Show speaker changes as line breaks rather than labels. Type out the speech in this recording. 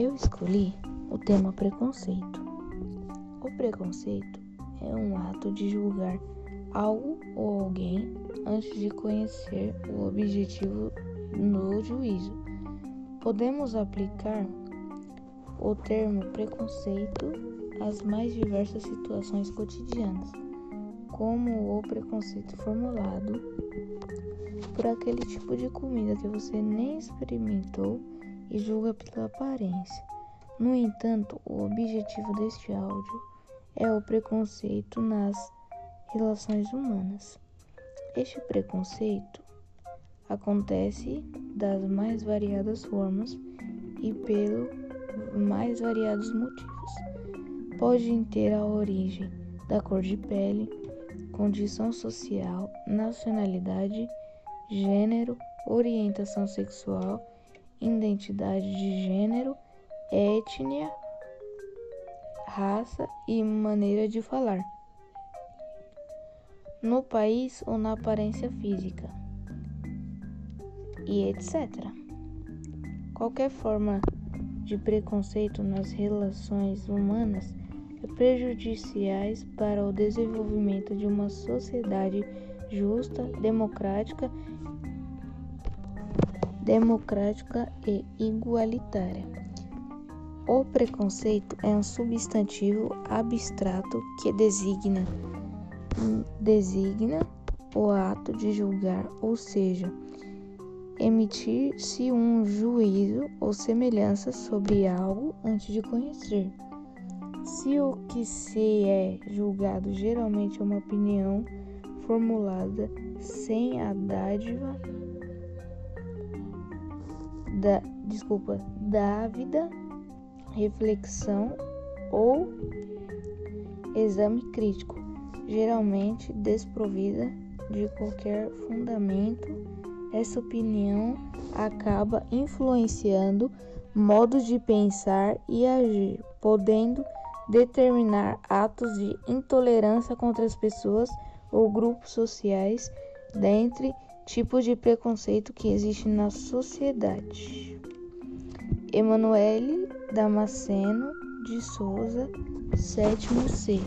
Eu escolhi o tema preconceito. O preconceito é um ato de julgar algo ou alguém antes de conhecer o objetivo no juízo. Podemos aplicar o termo preconceito às mais diversas situações cotidianas, como o preconceito formulado por aquele tipo de comida que você nem experimentou e julga pela aparência. No entanto, o objetivo deste áudio é o preconceito nas relações humanas. Este preconceito acontece das mais variadas formas e pelo mais variados motivos. Pode ter a origem da cor de pele, condição social, nacionalidade, gênero, orientação sexual identidade de gênero, etnia, raça e maneira de falar. No país ou na aparência física, e etc. Qualquer forma de preconceito nas relações humanas é prejudiciais para o desenvolvimento de uma sociedade justa, democrática democrática e igualitária. O preconceito é um substantivo abstrato que designa designa o ato de julgar, ou seja, emitir-se um juízo ou semelhança sobre algo antes de conhecer. Se o que se é julgado geralmente é uma opinião formulada sem a dádiva da, desculpa, dávida, reflexão ou exame crítico, geralmente desprovida de qualquer fundamento. Essa opinião acaba influenciando modos de pensar e agir, podendo determinar atos de intolerância contra as pessoas ou grupos sociais, dentre tipos de preconceito que existem na sociedade. Emanuele Damasceno de Souza, sétimo C.